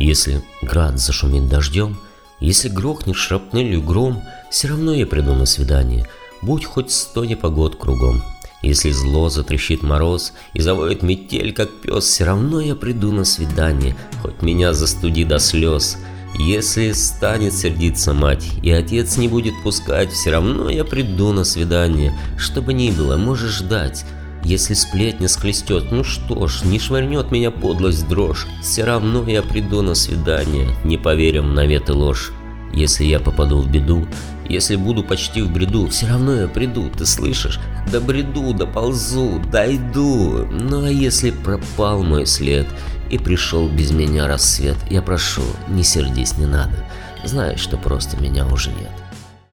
Если град зашумит дождем, если грохнет шрапнелью гром, все равно я приду на свидание, будь хоть сто непогод кругом. Если зло затрещит мороз и завоет метель, как пес, все равно я приду на свидание, хоть меня застуди до слез. Если станет сердиться мать, и отец не будет пускать, все равно я приду на свидание, что бы ни было, можешь ждать. Если сплетня склестет, ну что ж, не швырнет меня подлость дрожь, все равно я приду на свидание, не поверим на вет и ложь. Если я попаду в беду, если буду почти в бреду, все равно я приду, ты слышишь? Да бреду, да ползу, дойду. Ну а если пропал мой след и пришел без меня рассвет, я прошу, не сердись, не надо. Знаешь, что просто меня уже нет.